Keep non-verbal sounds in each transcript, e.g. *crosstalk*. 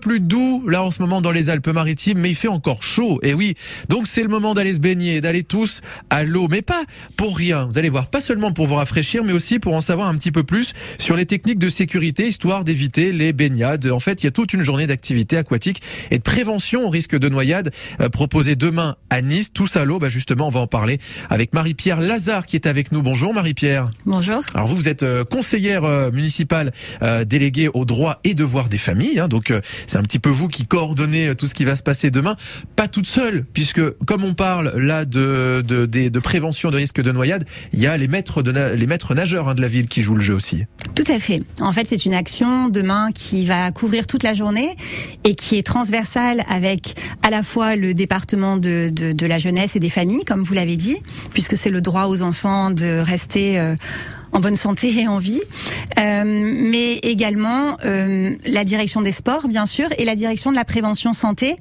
plus doux là en ce moment dans les Alpes-Maritimes, mais il fait encore chaud. Et oui, donc c'est le moment d'aller se baigner, d'aller tous à l'eau, mais pas pour rien. Vous allez voir, pas seulement pour vous rafraîchir, mais aussi pour en savoir un petit peu plus sur les techniques de sécurité, histoire d'éviter les baignades. En fait, il y a toute une journée d'activité aquatique et de prévention au risque de noyade euh, proposée demain à Nice. Tous à l'eau, bah justement, on va en parler avec Marie-Pierre Lazare qui est avec nous. Bonjour Marie-Pierre. Bonjour. Alors vous, vous êtes euh, conseillère euh, municipale déléguée aux droits et devoirs des familles, hein, donc c'est un petit peu vous qui coordonnez euh, tout ce qui va se passer demain. Pas toute seule, puisque comme on parle là de, de, prévention de risque de noyade, il y a les maîtres, de les maîtres nageurs hein, de la ville qui jouent le jeu aussi. Tout à fait. En fait, c'est une action demain qui va couvrir toute la journée et qui est transversale avec à la fois le département de, de, de la jeunesse et des familles, comme vous l'avez dit, puisque c'est le droit aux enfants de rester... Euh, en bonne santé et en vie, euh, mais également euh, la direction des sports, bien sûr, et la direction de la prévention santé,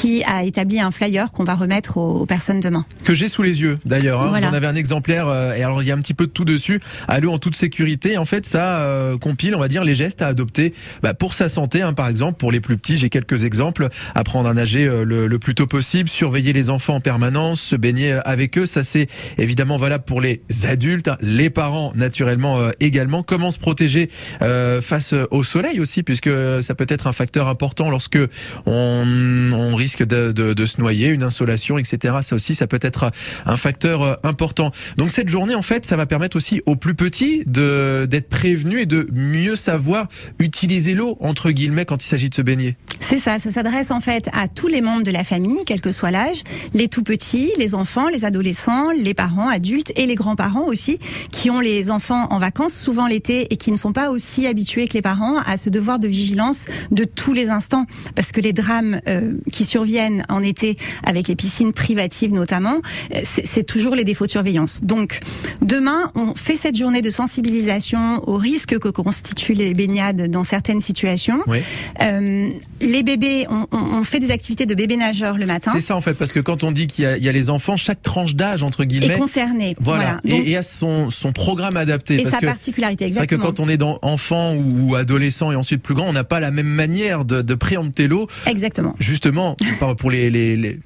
qui a établi un flyer qu'on va remettre aux, aux, personnes demain. Que j'ai sous les yeux, d'ailleurs. Hein. Voilà. Vous en avez un exemplaire, euh, et alors il y a un petit peu de tout dessus. L'eau en toute sécurité. En fait, ça euh, compile, on va dire, les gestes à adopter bah, pour sa santé, hein, par exemple, pour les plus petits. J'ai quelques exemples. Apprendre à nager euh, le, le, plus tôt possible, surveiller les enfants en permanence, se baigner avec eux. Ça, c'est évidemment valable pour les adultes, hein, les parents, naturellement euh, également. Comment se protéger euh, face au soleil aussi, puisque ça peut être un facteur important lorsque on, on risque de, de, de, se noyer, une insolation, etc. Ça aussi, ça peut être un facteur euh, important. Donc cette journée, en fait, ça va permettre aussi aux plus petits de d'être prévenus et de mieux savoir utiliser l'eau entre guillemets quand il s'agit de se baigner. C'est ça, ça s'adresse en fait à tous les membres de la famille, quel que soit l'âge, les tout petits, les enfants, les adolescents, les parents, adultes et les grands-parents aussi, qui ont les enfants en vacances souvent l'été et qui ne sont pas aussi habitués que les parents à ce devoir de vigilance de tous les instants, parce que les drames euh, qui surviennent en été avec les piscines privatives notamment, c'est toujours les défauts de surveillance. Donc demain, on fait cette journée de sensibilisation aux risques que constituent les baignades dans certaines situations. Oui. Euh, les bébés, on, on, fait des activités de bébés nageurs le matin. C'est ça en fait, parce que quand on dit qu'il y, y, a les enfants, chaque tranche d'âge entre guillemets est concernée. Voilà, voilà. Donc, et, et à son, son programme adapté. Et parce sa que particularité, exactement. C'est vrai que quand on est dans enfant ou adolescent et ensuite plus grand, on n'a pas la même manière de, de préempter l'eau. Exactement. Justement, pour les, les, les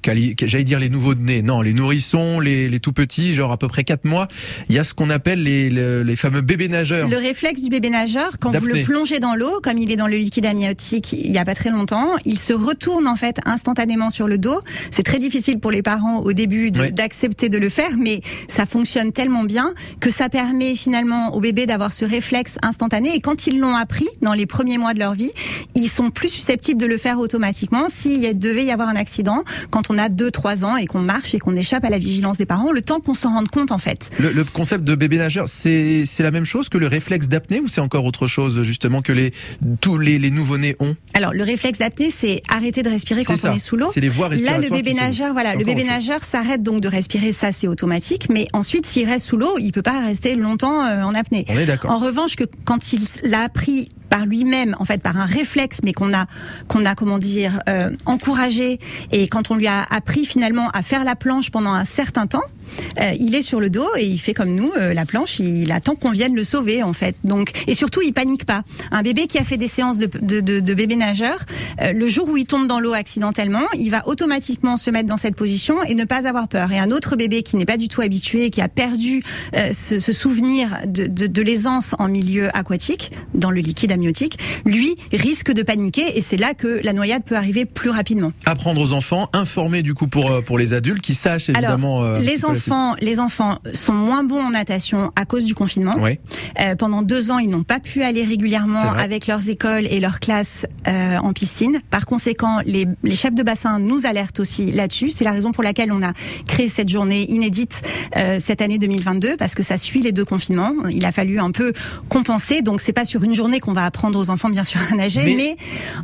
j'allais dire les nouveaux-nés, non, les nourrissons, les, les tout petits, genre à peu près 4 mois, il y a ce qu'on appelle les, les, les, fameux bébés nageurs. Le réflexe du bébé nageur, quand vous le plongez dans l'eau, comme il est dans le liquide amniotique il n'y a pas très longtemps, il se retourne en fait instantanément sur le dos. C'est très difficile pour les parents au début d'accepter de, de le faire, mais ça fonctionne tellement bien que ça permet finalement au bébé d'avoir ce réflexe instantané. Et quand ils l'ont appris dans les premiers mois de leur vie, ils sont plus susceptibles de le faire automatiquement s'il devait y avoir un accident quand on a 2-3 ans et qu'on marche et qu'on échappe à la vigilance des parents, le temps qu'on s'en rende compte en fait. Le, le concept de bébé nageur, c'est la même chose que le réflexe d'apnée ou c'est encore autre chose justement que les, tous les, les nouveau-nés ont? Alors le réflexe d'apnée, c'est arrêter de respirer quand ça. on est sous l'eau. C'est les voies Là, le bébé nageur, voilà, le bébé nageur s'arrête donc de respirer, ça c'est automatique, mais ensuite s'il reste sous l'eau, il peut pas rester longtemps euh, en apnée. On est d'accord. En revanche, que quand il l'a appris par lui-même, en fait, par un réflexe, mais qu'on a, qu'on a, comment dire, euh, encouragé, et quand on lui a appris finalement à faire la planche pendant un certain temps, euh, il est sur le dos et il fait comme nous euh, la planche. Il attend qu'on vienne le sauver en fait. Donc et surtout il panique pas. Un bébé qui a fait des séances de, de, de, de bébé nageur, euh, le jour où il tombe dans l'eau accidentellement, il va automatiquement se mettre dans cette position et ne pas avoir peur. Et un autre bébé qui n'est pas du tout habitué, qui a perdu ce, ce, souvenir de, de l'aisance en milieu aquatique, dans le liquide amniotique, lui risque de paniquer et c'est là que la noyade peut arriver plus rapidement. Apprendre aux enfants, informer du coup pour pour les adultes qui sachent évidemment. Alors, les enfants, les enfants sont moins bons en natation à cause du confinement. Oui. Euh, pendant deux ans, ils n'ont pas pu aller régulièrement avec leurs écoles et leurs classes euh, en piscine. Par conséquent, les, les, chefs de bassin nous alertent aussi là-dessus. C'est la raison pour laquelle on a créé cette journée inédite euh, cette année 2022 parce que ça suit les deux confinements. Il a fallu un peu compenser. Donc c'est pas sur une journée qu'on va apprendre aux enfants bien sûr à nager, mais, mais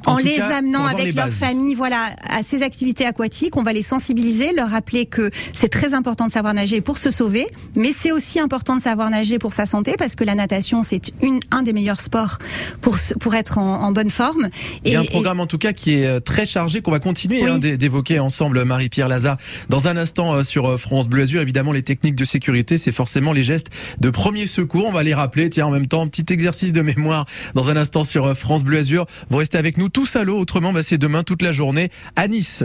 en, en les cas, amenant avec leur famille, voilà, à ces activités aquatiques, on va les sensibiliser, leur rappeler que c'est très important de savoir savoir nager pour se sauver, mais c'est aussi important de savoir nager pour sa santé parce que la natation c'est une un des meilleurs sports pour pour être en, bonne forme. Et, Il y a un programme en tout cas qui est euh, très chargé qu'on va continuer hein, d'évoquer ensemble Marie-Pierre Lazare dans un instant euh, sur France Bleu Azur. Évidemment les techniques de sécurité, c'est forcément les gestes de premier secours. On va les rappeler. Tiens en même temps petit exercice de mémoire dans un instant sur France Bleu Azur. Vous restez avec nous tous à l'eau. Autrement, bah, c'est demain toute la journée à Nice.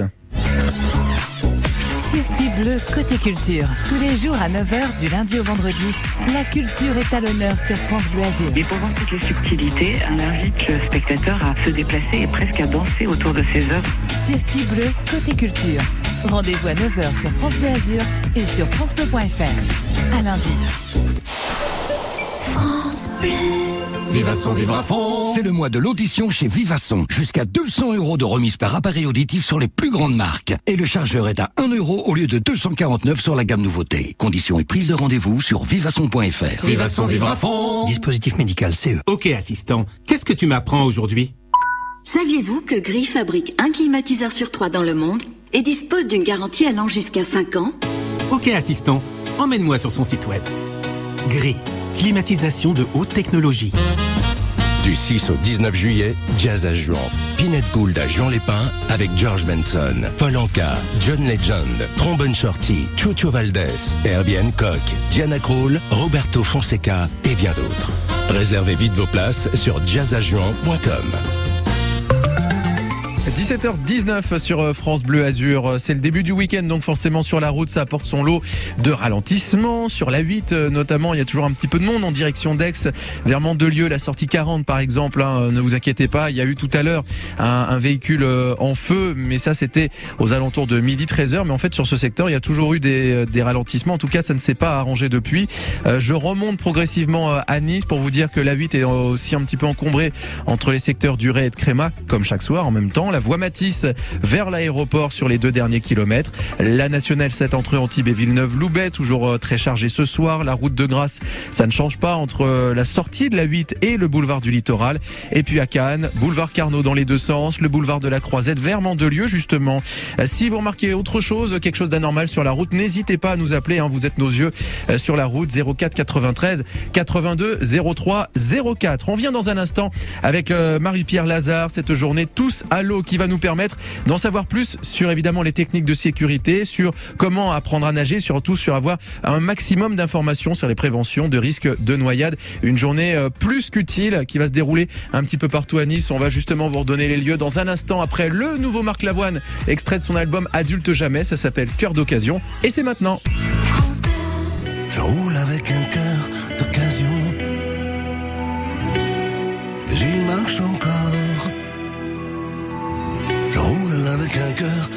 Circuit bleu côté culture. Tous les jours à 9h du lundi au vendredi. La culture est à l'honneur sur France Bleu Azur. Et pour voir toutes les subtilités, on invite le spectateur à se déplacer et presque à danser autour de ses œuvres. Circuit bleu côté culture. Rendez-vous à 9h sur France Bleu Azur et sur francebleu.fr. À lundi. France Bleu. Vivasson vivra fond. C'est le mois de l'audition chez Vivasson. Jusqu'à 200 euros de remise par appareil auditif sur les plus grandes marques. Et le chargeur est à 1 euro au lieu de 249 sur la gamme nouveauté. Conditions et prise de rendez-vous sur vivasson.fr. Vivasson vivra fond. Dispositif médical CE. Ok assistant, qu'est-ce que tu m'apprends aujourd'hui? Saviez-vous que Gris fabrique un climatiseur sur trois dans le monde et dispose d'une garantie allant jusqu'à 5 ans? Ok assistant, emmène-moi sur son site web. Gris climatisation de haute technologie. Du 6 au 19 juillet, Jazz à Juan. Pinette Gould à Jean Lépin avec George Benson, Paul Anka, John Legend, Trombone Shorty, Chucho Valdez, Herbie Hancock, Diana Krall, Roberto Fonseca et bien d'autres. Réservez vite vos places sur jazzajuan.com. 17h19 sur euh, France Bleu Azur. C'est le début du week-end, donc forcément sur la route, ça apporte son lot de ralentissement. Sur la 8, euh, notamment, il y a toujours un petit peu de monde en direction d'Aix, vers Mandelieu, la sortie 40 par exemple. Hein. ne vous inquiétez pas, il y a eu tout à l'heure un, véhicule euh, en feu, mais ça c'était aux alentours de midi 13h. Mais en fait, sur ce secteur, il y a toujours eu des, ralentissements. En tout cas, ça ne s'est pas arrangé depuis. je remonte progressivement à Nice pour vous dire que la 8 est aussi un petit peu encombrée entre les secteurs du Ré et de Créma, comme chaque soir en même temps voie Matisse vers l'aéroport sur les deux derniers kilomètres. La nationale 7 entre Antibes et Villeneuve-Loubet, toujours euh, très chargée ce soir. La route de Grasse, ça ne change pas entre euh, la sortie de la 8 et le boulevard du Littoral. Et puis à Cannes, boulevard Carnot dans les deux sens, le boulevard de la Croisette vers Mandelieu justement. Euh, si vous remarquez autre chose, quelque chose d'anormal sur la route, n'hésitez pas à nous appeler. Hein, vous êtes nos yeux sur la route 04 93 82 03 04. On vient dans un instant avec Marie-Pierre Lazare cette journée tous à l'eau qui va nous permettre d'en savoir plus sur évidemment les techniques de sécurité, sur comment apprendre à nager, surtout sur avoir un maximum d'informations sur les préventions de risques de noyade. Une journée euh, plus qu'utile qui va se dérouler un petit peu partout à Nice. On va justement vous redonner les lieux dans un instant après le nouveau Marc Lavoine, extrait de son album Adulte Jamais. Ça s'appelle Cœur d'occasion et c'est maintenant. Cœur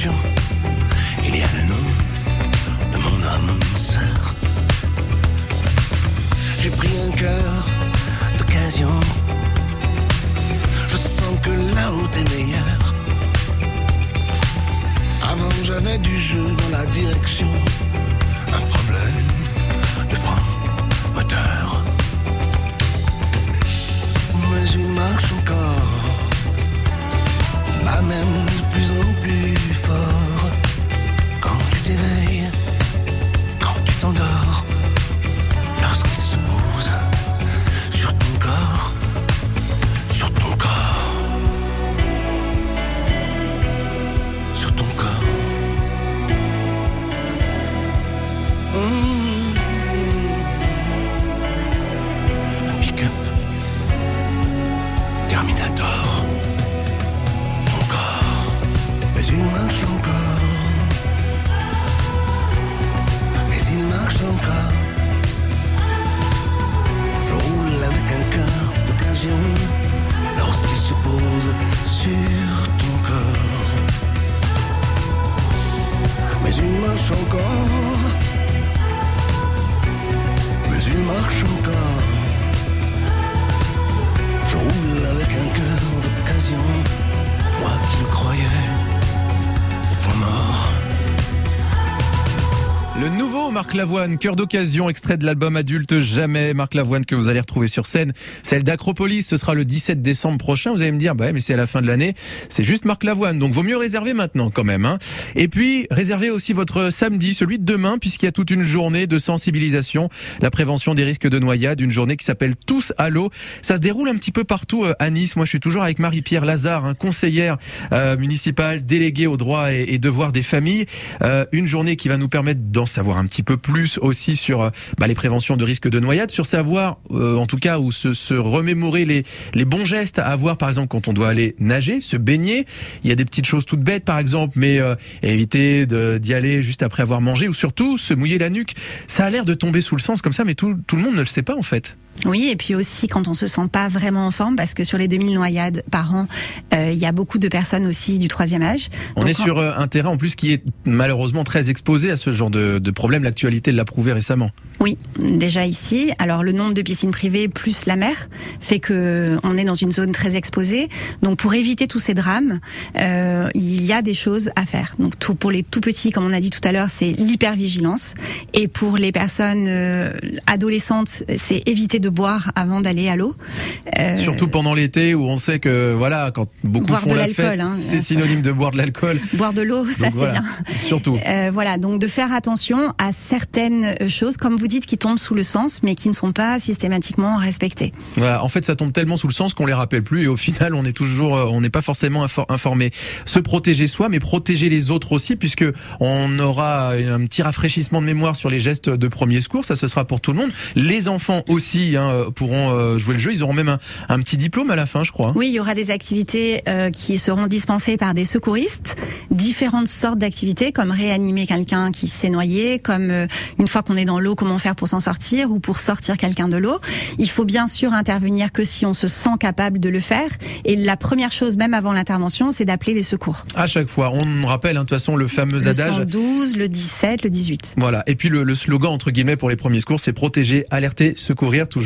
d'immatriculation, Marc Lavoine, cœur d'occasion, extrait de l'album adulte Jamais. Marc Lavoine que vous allez retrouver sur scène. Celle d'Acropolis, ce sera le 17 décembre prochain. Vous allez me dire, bah mais c'est à la fin de l'année. C'est juste Marc Lavoine. Donc vaut mieux réserver maintenant quand même. Hein. Et puis, réservez aussi votre samedi, celui de demain, puisqu'il y a toute une journée de sensibilisation, la prévention des risques de noyade, une journée qui s'appelle Tous à l'eau. Ça se déroule un petit peu partout euh, à Nice. Moi, je suis toujours avec Marie-Pierre Lazare, hein, conseillère euh, municipale, déléguée aux droits et, et devoirs des familles. Euh, une journée qui va nous permettre d'en savoir un petit peu plus aussi sur euh, bah, les préventions de risques de noyade, sur savoir, euh, en tout cas, ou se, remémorer les, bons gestes à avoir, par exemple, quand on doit aller nager, se baigner. Il y a des petites choses toutes bêtes, par exemple, mais euh, éviter d'y aller juste après avoir mangé, ou surtout se mouiller la nuque. Ça a l'air de tomber sous le sens comme ça, mais tout le monde ne le sait pas en fait. Oui, et puis aussi quand on se sent pas vraiment en forme, parce que sur les 2000 noyades par an, euh, il y a beaucoup de personnes aussi du troisième âge. On Donc, est sur euh, un terrain en plus qui est malheureusement très exposé à ce genre de, de problème. L'actualité l'a prouvé récemment. Oui, déjà ici. Alors le nombre de piscines privées plus la mer fait que on est dans une zone très exposée. Donc pour éviter tous ces drames, euh, il y a des choses à faire. Donc tout, pour les tout petits, comme on a dit tout à l'heure, c'est l'hypervigilance. Et pour les personnes euh, adolescentes, c'est éviter de boire avant d'aller à l'eau. Euh, Surtout pendant l'été où on sait que voilà quand beaucoup Boire font de la fête, hein, c'est synonyme de boire de l'alcool. *laughs* boire de l'eau, ça c'est voilà, bien. Surtout. Euh, voilà, donc de faire attention à certaines choses, comme vous dites, qui tombent sous le sens, mais qui ne sont pas systématiquement respectées. Voilà, en fait, ça tombe tellement sous le sens qu'on les rappelle plus et au final, on est toujours, euh, on n'est pas forcément infor- informé. Se protéger soi, mais protéger les autres aussi, puisque on aura un petit rafraîchissement de mémoire sur les gestes de premier secours. Ça, ce sera pour tout le monde. Les enfants aussi hein, pourront euh, jouer le jeu. Ils auront même un, un petit diplôme à la fin, je crois. Oui, il y aura des activités euh, qui seront dispensées par des secouristes, différentes sortes d'activités, comme réanimer quelqu'un qui s'est noyé, comme euh, une fois qu'on est dans l'eau, comment faire pour s'en sortir ou pour sortir quelqu'un de l'eau. Il faut bien sûr intervenir que si on se sent capable de le faire. Et la première chose, même avant l'intervention, c'est d'appeler les secours. À chaque fois, on rappelle hein, de toute façon le fameux Le adage. 112, le 17, le 18. Voilà. Et puis le, le slogan entre guillemets pour les premiers secours, c'est protéger, alerter, secourir, toujours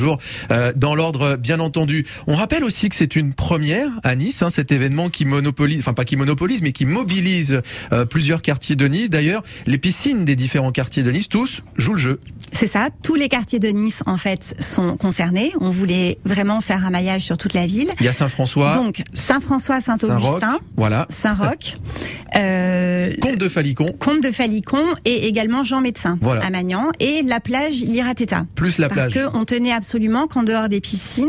euh, dans l'ordre bien entendu. On rappelle aussi que c'est une première à Nice, hein, cet événement qui monopolise, enfin pas qui monopolise, mais qui mobilise euh, plusieurs quartiers de Nice. D'ailleurs, les piscines des différents quartiers de Nice, tous jouent le jeu. C'est ça. Tous les quartiers de Nice, en fait, sont concernés. On voulait vraiment faire un maillage sur toute la ville. Il y a Saint-François, Donc, Saint-François, Saint-Roch, Saint-Augustin, voilà, Saint-Roch, *laughs* euh, Comte de Falicon, Comte de Falicon et également Jean Médecin Voilà. à Magnan et la plage Lirateta. plus la Parce plage. que on tenait absolument qu'en dehors des piscines,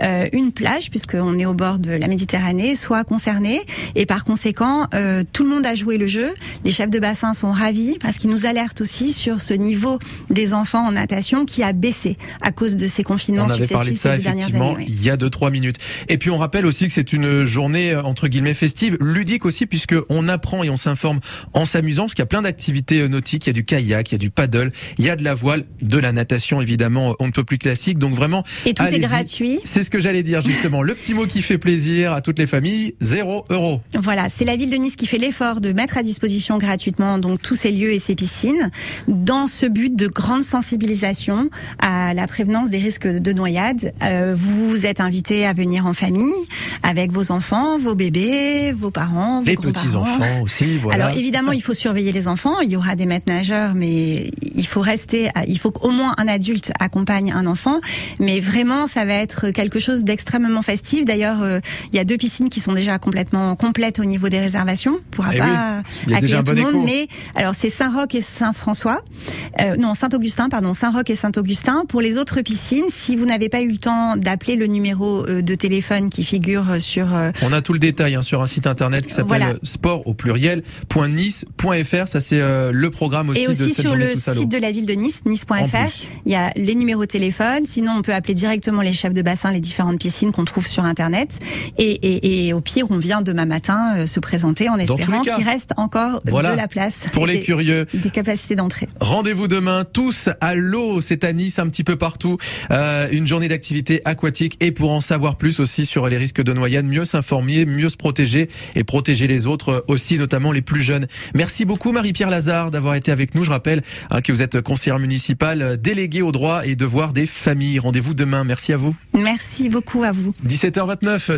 euh, une plage, puisqu'on est au bord de la Méditerranée, soit concernée. Et par conséquent, euh, tout le monde a joué le jeu. Les chefs de bassin sont ravis parce qu'ils nous alertent aussi sur ce niveau des enfants en natation qui a baissé à cause de ces confinements On avait parlé de successifs ça effectivement années. oui. il y a deux trois minutes. Et puis on rappelle aussi que c'est une journée euh, entre guillemets festive, ludique aussi puisque on apprend et on s'informe en s'amusant parce qu'il y a plein d'activités nautiques, il y a du kayak, il y a du paddle, il y a de la voile, de la natation évidemment, on ne peut plus classique. Donc vraiment Et tout est gratuit. C'est ce que j'allais dire justement. Le petit mot qui fait plaisir à toutes les familles, zéro euro. Voilà, c'est la ville de Nice qui fait l'effort de mettre à disposition gratuitement donc tous ces lieux et ces piscines dans ce but de grande sensibilisation à la prévenance des risques de noyade. Euh, vous êtes invités à venir en famille avec vos enfants, vos bébés, vos parents, vos Les petits enfants aussi. Voilà. Alors évidemment, il faut surveiller les enfants. Il y aura des maîtres nageurs, mais il faut rester. Il faut qu'au moins un adulte accompagne un enfant. Mais vraiment, ça va être quelque chose d'extrêmement festif. D'ailleurs, euh, il y a deux piscines qui sont déjà complètement complètes au niveau des réservations. On pourra Eh pas accueillir tout bon le monde, écho. mais alors c'est Saint-Roch et Saint-François. Euh, non, Saint-Augustin, pardon, Saint-Roch et Saint-Augustin. Pour les autres piscines, si vous n'avez pas eu le temps d'appeler le numéro euh, de téléphone qui figure sur On a tout le détail hein, sur un site internet qui s'appelle Voilà. sport au pluriel .nice.fr. Ça c'est euh, le programme aussi, Et de aussi cette sur le site de la ville de Nice, nice.fr, il y a les numéros de téléphone. Sinon, on peut appeler directement les chefs de bassin, les différentes piscines qu'on trouve sur Internet. Et, et, et au pire, on vient demain matin euh, se présenter en espérant qu'il reste encore Voilà. de la place. Pour les des- curieux, Des capacités d'entrée. Rendez-vous demain tous à l'eau, c'est à Nice un petit peu partout, Euh, une journée d'activité aquatique et pour en savoir plus aussi sur les risques de noyade, mieux s'informer, mieux se protéger et protéger les autres euh, aussi, notamment les plus jeunes. Merci beaucoup Marie-Pierre Lazare d'avoir été avec nous. Je rappelle hein, que vous êtes conseillère municipale euh, déléguée aux droits et devoirs des familles. Rendez-vous demain. Merci à vous. Merci beaucoup à vous. 17h29.